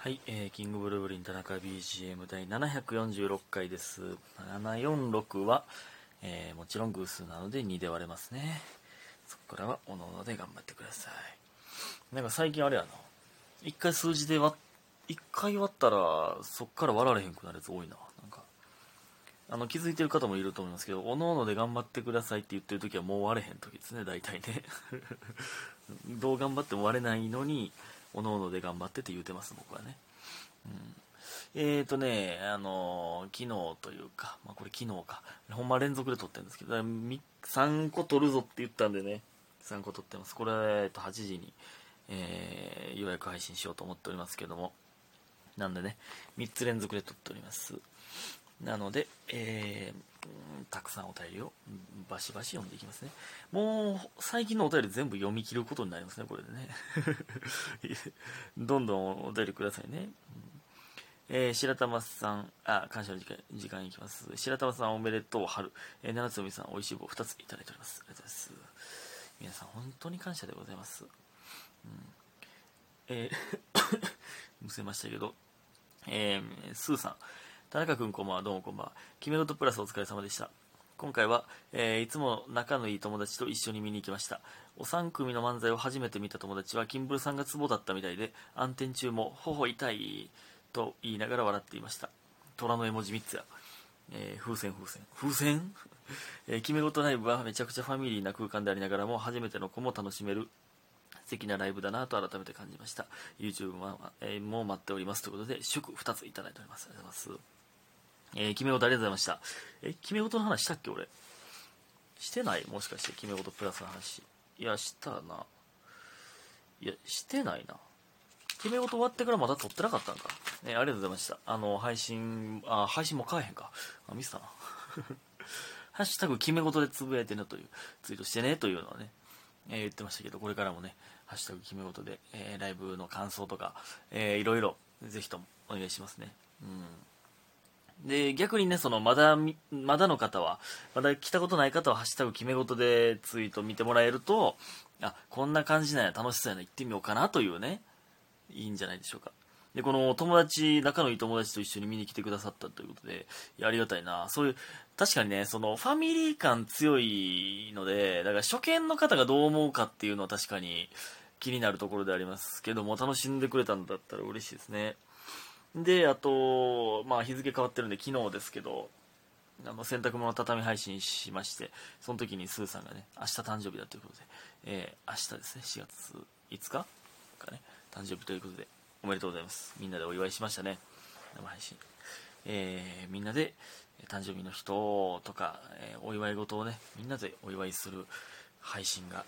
はい、えーキングブルーブリン田中 BGM 第746回です。746は、えーもちろん偶数なので2で割れますね。そこからはおのおので頑張ってください。なんか最近あれやな。一回数字で割っ、一回割ったら、そっから割られへんくなるやつ多いな。なんか、あの、気づいてる方もいると思いますけど、おのおので頑張ってくださいって言ってる時はもう割れへん時ですね、大体ね。どう頑張っても割れないのに、おのおので頑張ってって言うてます、僕はね。うん、えーとね、あのー昨日というか、まあ、これ昨日か、ほんま連続で撮ってるんですけど、3個撮るぞって言ったんでね、3個撮ってます。これ、えっと、8時に、えー、予約配信しようと思っておりますけども、なんでね、3つ連続で撮っております。なので、えーたくさんお便りをバシバシ読んでいきますね。もう、最近のお便り全部読み切ることになりますね、これでね。どんどんお便りくださいね。えー白玉さん、あ、感謝の時間時間いきます。白玉さんおめでとう、春。えー、七つみさん、おいしい棒2ついただいております。ありがとうございます。皆さん、本当に感謝でございます。うん、えー むせましたけど、えースーさん、田中君こんばんは、どうもこんばんは。決め事プラスお疲れ様でした。今回は、えーいつも仲のいい友達と一緒に見に行きました。お三組の漫才を初めて見た友達は、キンブルさんがツボだったみたいで、暗転中も、頬痛いと言いながら笑っていました。虎の絵文字3つや。えー風船風船。風船？えー決め事ライブはめちゃくちゃファミリーな空間でありながらも、初めての子も楽しめる素敵なライブだなと改めて感じました YouTube も,、えーも待っておりますということで祝2ついただいておりますありがとうございますえー決め事ありがとうございました。え決め事の話したっけ俺？してない？もしかして決め事プラスの話。いやしたな。いやしてないな。決め事終わってからまだ撮ってなかったんか、ね、ありがとうございました。あの配信あ配信も買えへんか。あミスったな。ハッシュタグ決め事でつぶやいてねというツイートしてねというのはねえー言ってましたけど、これからもね、ハッシュタグ決め事で、えーライブの感想とか、えーいろいろ、ぜひともお願いしますね。うん。で、逆にね、その、まだ、まだの方は、まだ来たことない方は、ハッシュタグ決め事でツイート見てもらえると、あ、こんな感じなんや、楽しそうやな、行ってみようかなというね、いいんじゃないでしょうか。で、この友達、仲のいい友達と一緒に見に来てくださったということで、いや、ありがたいな。そういう、確かにね、その、ファミリー感強いので、だから初見の方がどう思うかっていうのは確かに気になるところでありますけども、楽しんでくれたんだったら嬉しいですね。で、あと、まあ日付変わってるんで昨日ですけど、あの洗濯物畳配信しまして、その時にスーさんがね、明日誕生日だということで、えー明日ですね、4月5日かね、誕生日ということで、おめでとうございます。みんなでお祝いしましたね、生配信。えーみんなで誕生日の人とか、えーお祝い事をね、みんなでお祝いする配信が、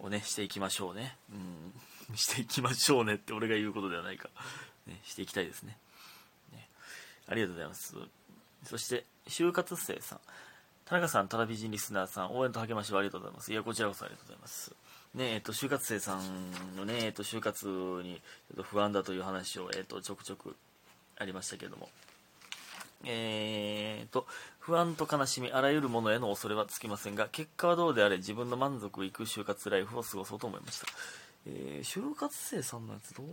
をね、していきましょうね。うん、していきましょうねって俺が言うことではないか。ね、していきたいですね。ねありがとうございます。そして、就活生さん。田中さん、タラビジンリスナーさん、応援と励ましをありがとうございます。いや、こちらこそありがとうございます。ねえっと、就活生さんのね、えっと、就活に不安だという話を、えっと、ちょくちょくありましたけども。えーと、不安と悲しみ、あらゆるものへの恐れはつきませんが、結果はどうであれ自分の満足いく就活ライフを過ごそうと思いました。えー、就活生さんのやつどう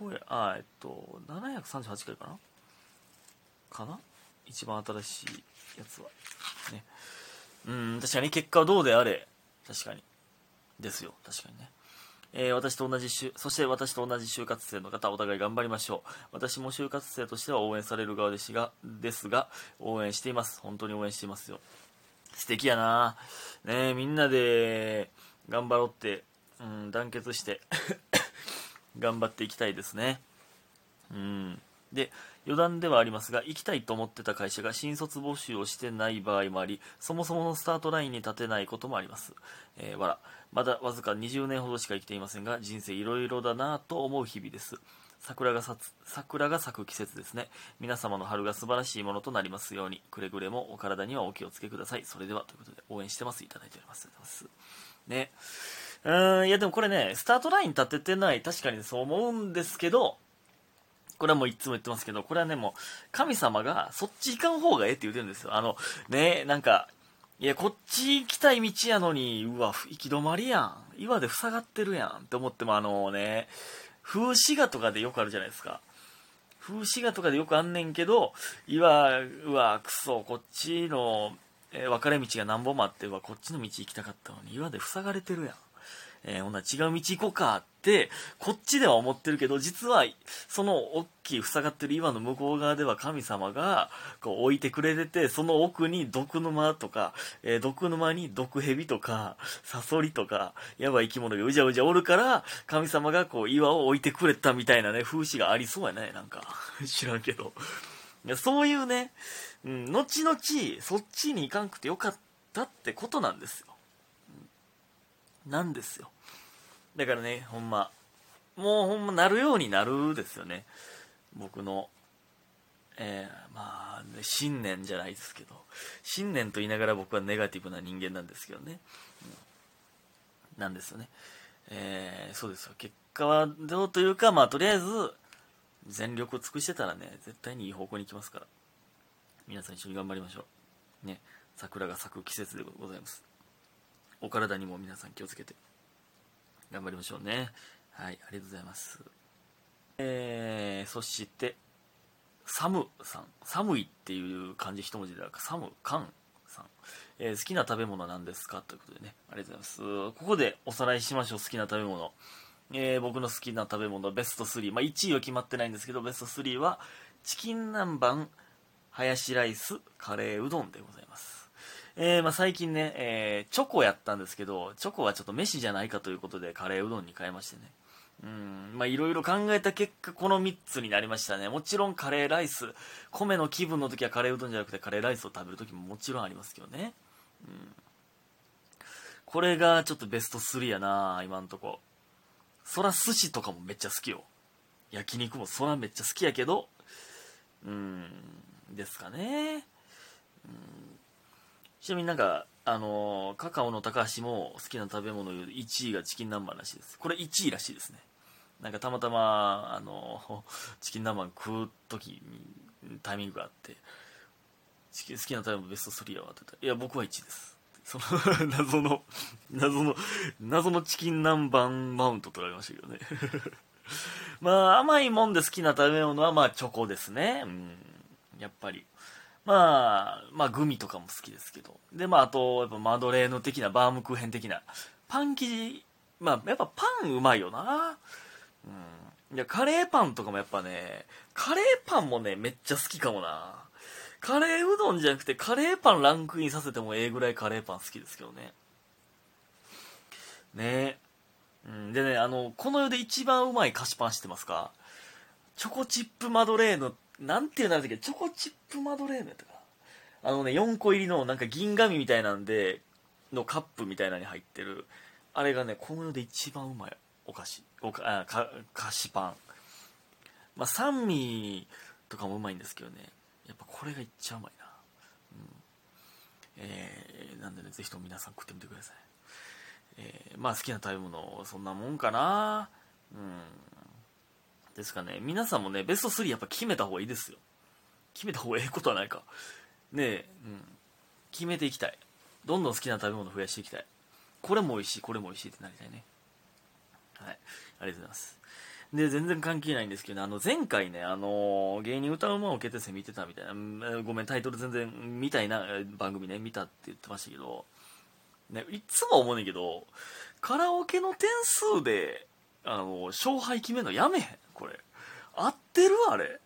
これ、あ、えっと、738回かな？かな？一番新しいやつは。ね。うん、確かに結果はどうであれ、確かに。ですよ、確かにね。えー私と同じ就、そして私と同じ就活生の方、お互い頑張りましょう。私も就活生としては応援される側ですが、ですが、応援しています。本当に応援していますよ。素敵やなねみんなで頑張ろうって、うん、団結して、頑張っていきたいですね。うん。で、余談ではありますが、行きたいと思ってた会社が新卒募集をしてない場合もあり、そもそものスタートラインに立てないこともあります。えーわら。まだわずか20年ほどしか生きていませんが、人生いろいろだなぁと思う日々です。桜が咲つ桜が咲く季節ですね。皆様の春が素晴らしいものとなりますように、くれぐれもお体にはお気をつけください。それでは、ということで、応援してます。いただいております。ありがとうございます。ね。うーん、いやでもこれね、スタートライン立ててない、確かにそう思うんですけど、これはもういつも言ってますけど、これはね、もう、神様がそっち行かん方がええって言ってるんですよ。あの、ね、なんか、いや、こっち行きたい道やのに、うわ、行き止まりやん。岩で塞がってるやんって思っても、あのね、風刺画とかでよくあるじゃないですか。風刺画とかでよくあんねんけど、岩、うわ、くそ、こっちの、えー、分かれ道が何本もあって、うわ、こっちの道行きたかったのに、岩で塞がれてるやん。えー、ほな違う道行こうかって、こっちでは思ってるけど、実は、その大きい塞がってる岩の向こう側では神様が、こう置いてくれてて、その奥に毒沼とか、えー、毒沼に毒蛇とか、サソリとか、やばい生き物がうじゃうじゃおるから、神様がこう岩を置いてくれたみたいなね、風刺がありそうやね、なんか。知らんけど。いや、そういうね、うん、後々、そっちに行かんくてよかったってことなんですよ。なんですよ。だからね、ほんま、もうほんまなるようになるですよね。僕の、えー、まあ、ね、信念じゃないですけど、信念と言いながら僕はネガティブな人間なんですけどね。うん、なんですよね。えー、そうですよ。結果はどうというか、まあ、とりあえず、全力を尽くしてたらね、絶対にいい方向に行きますから。皆さん一緒に頑張りましょう。ね、桜が咲く季節でございます。お体にも皆さん気をつけて頑張りましょうね。はいありがとうございます。えー、そしてサムさん。寒いっていう漢字一文字ではサムカンさん、えー、好きな食べ物は何ですか？ということでね。ありがとうございます。ここでおさらいしましょう。好きな食べ物。えー、僕の好きな食べ物。ベスト3、まあ、1位は決まってないんですけどベスト3はチキン南蛮ハヤシライスカレーうどんでございます。えー、まあ、最近ね、えー、チョコやったんですけど、チョコはちょっと飯じゃないかということでカレーうどんに変えましてね。うん、まあいろいろ考えた結果、この3つになりましたね。もちろんカレーライス、米の気分の時はカレーうどんじゃなくてカレーライスを食べる時ももちろんありますけどね。うん。これがちょっとベスト3やな今んとこ。そら寿司とかもめっちゃ好きよ。焼肉もそらめっちゃ好きやけど、うん、ですかね。うんちなみになんか、あのー、カカオの高橋も好きな食べ物1位がチキン南蛮らしいです。これ1位らしいですね。なんかたまたま、あのー、チキン南蛮食う時にタイミングがあって、チキン好きな食べ物ベスト3やわって言ったら、いや、僕は1位です。その 謎の、謎の、謎のチキン南蛮マウント取られましたけどね。まあ、甘いもんで好きな食べ物は、まあ、チョコですね。うん。やっぱり。まあ、まあ、グミとかも好きですけど。で、まあ、あと、やっぱマドレーヌ的な、バームクーヘン的な、パン生地、まあ、やっぱパンうまいよな。うん。いや、カレーパンとかもやっぱね、カレーパンもね、めっちゃ好きかもな。カレーうどんじゃなくて、カレーパンランクインさせてもええぐらいカレーパン好きですけどね。ねうん、でね、あの、この世で一番うまい菓子パン知ってますか？チョコチップマドレーヌっなんていうのあるんだけ？ど、チョコチップマドレーヌやったか。あのね、4個入りのなんか銀紙みたいなんで、のカップみたいなのに入ってる、あれがね、この世で一番うまいお菓子、おかあか菓子パン。まあ、三味とかもうまいんですけどね、やっぱこれがいっちゃうまいな。うん。えー、なんでね、ぜひとも皆さん食ってみてください。えー、まあ好きな食べ物、そんなもんかな。うん。ですかね。皆さんもね、ベスト3やっぱ決めた方がいいですよ。決めた方がええことはないか。ねえ、うん。決めていきたい。どんどん好きな食べ物増やしていきたい。これも美味しい、これも美味しいってなりたいね。はい。ありがとうございます。で、全然関係ないんですけど、ね、あの、前回ね、あのー、芸人歌うまを決定戦見てたみたいな、ごめん、タイトル全然見たいな、番組ね、見たって言ってましたけど、ね、いつも思うねんけど、カラオケの点数で、あの、勝敗決めるのやめへん。これ。合ってる？あれ。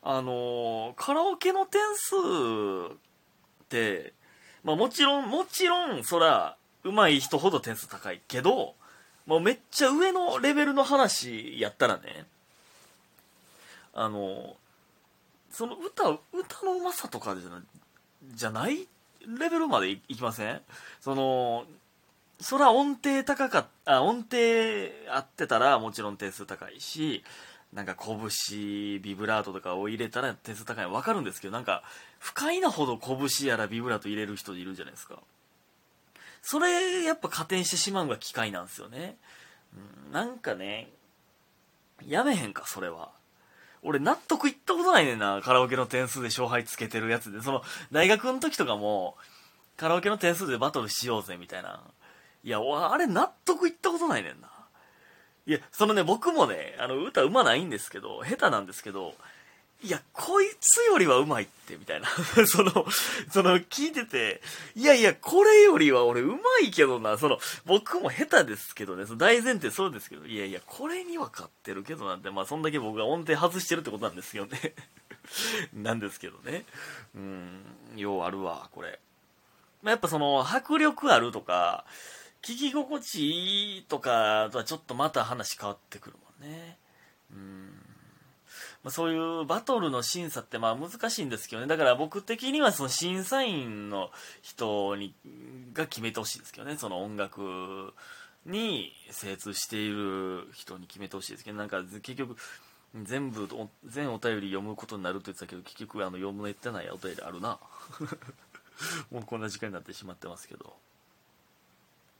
あのカラオケの点数ってまあもちろんもちろんそら上手い人ほど点数高いけどもうめっちゃ上のレベルの話やったらねあのその歌歌のうまさとかじゃなじゃないレベルまでいきません？そのそら音程高かった音程合ってたらもちろん点数高いしなんか拳ビブラートとかを入れたら点数高いの分かるんですけどなんか不快なほど拳やらビブラート入れる人いるじゃないですか。それやっぱ加点してしまうのが機械なんですよね、うん、なんかねやめへんかそれは。俺納得いったことないねんなカラオケの点数で勝敗つけてるやつで。その大学の時とかもカラオケの点数でバトルしようぜみたいな。いやあれ納得いったことないねんな。いや、そのね、僕もね、あの、歌うまないんですけど、下手なんですけど、いや、こいつよりはうまいって、みたいな。その、その、聞いてて、いやいや、これよりは俺うまいけどな、その、僕も下手ですけどね、その大前提そうですけど、いやいや、これには勝ってるけどなんて、まあ、そんだけ僕が音程外してるってことなんですよね。なんですけどね。うん、ようあるわ、これ。まあ、やっぱその、迫力あるとか、聞き心地いいとかとはちょっとまた話変わってくるもんね。うんまあ、そういうバトルの審査ってまあ難しいんですけどね。だから僕的にはその審査員の人にが決めてほしいですけどね。その音楽に精通している人に決めてほしいですけど、なんか結局、全部、全お便り読むことになるって言ってたけど、結局あの読めてないお便りあるな。もうこんな時間になってしまってますけど。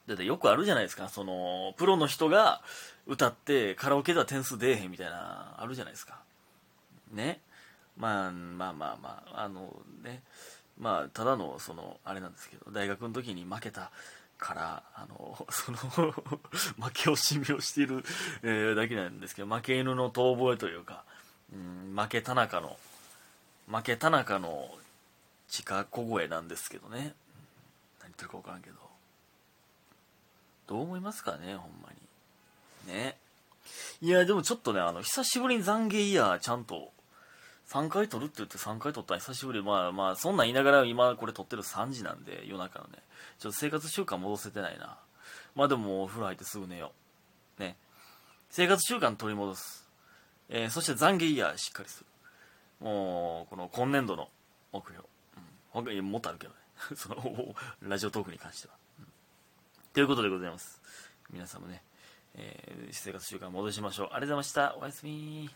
だってよくあるじゃないですか。その、プロの人が歌ってカラオケでは点数出えへんみたいな、あるじゃないですか。ね。まあ、まあまあまあ、あのね、まあ、ただの、その、あれなんですけど、大学の時に負けたから、あの、その負け惜しみをしている、えー、だけなんですけど、負け犬の遠吠えというか、うん、負け田中の、負け田中の地下小声なんですけどね。何言ってるか分からんけど。どう思いますかね、ほんまに。ね。いや、でもちょっとね、あの、久しぶりに懺悔イヤーちゃんと、3回撮るって言って3回撮ったら久しぶり。まあまあ、そんなん言いながら今これ撮ってる3時なんで、夜中のね。ちょっと生活習慣戻せてないな。まあでも、お風呂入ってすぐ寝よう。ね。生活習慣取り戻す。えー、そして懺悔イヤーしっかりする。もう、この今年度の目標。うん。ほんとにもっとあるけどね。その、ラジオトークに関しては。ということでございます。皆さんもね、えー、生活習慣戻しましょう。ありがとうございました。おやすみ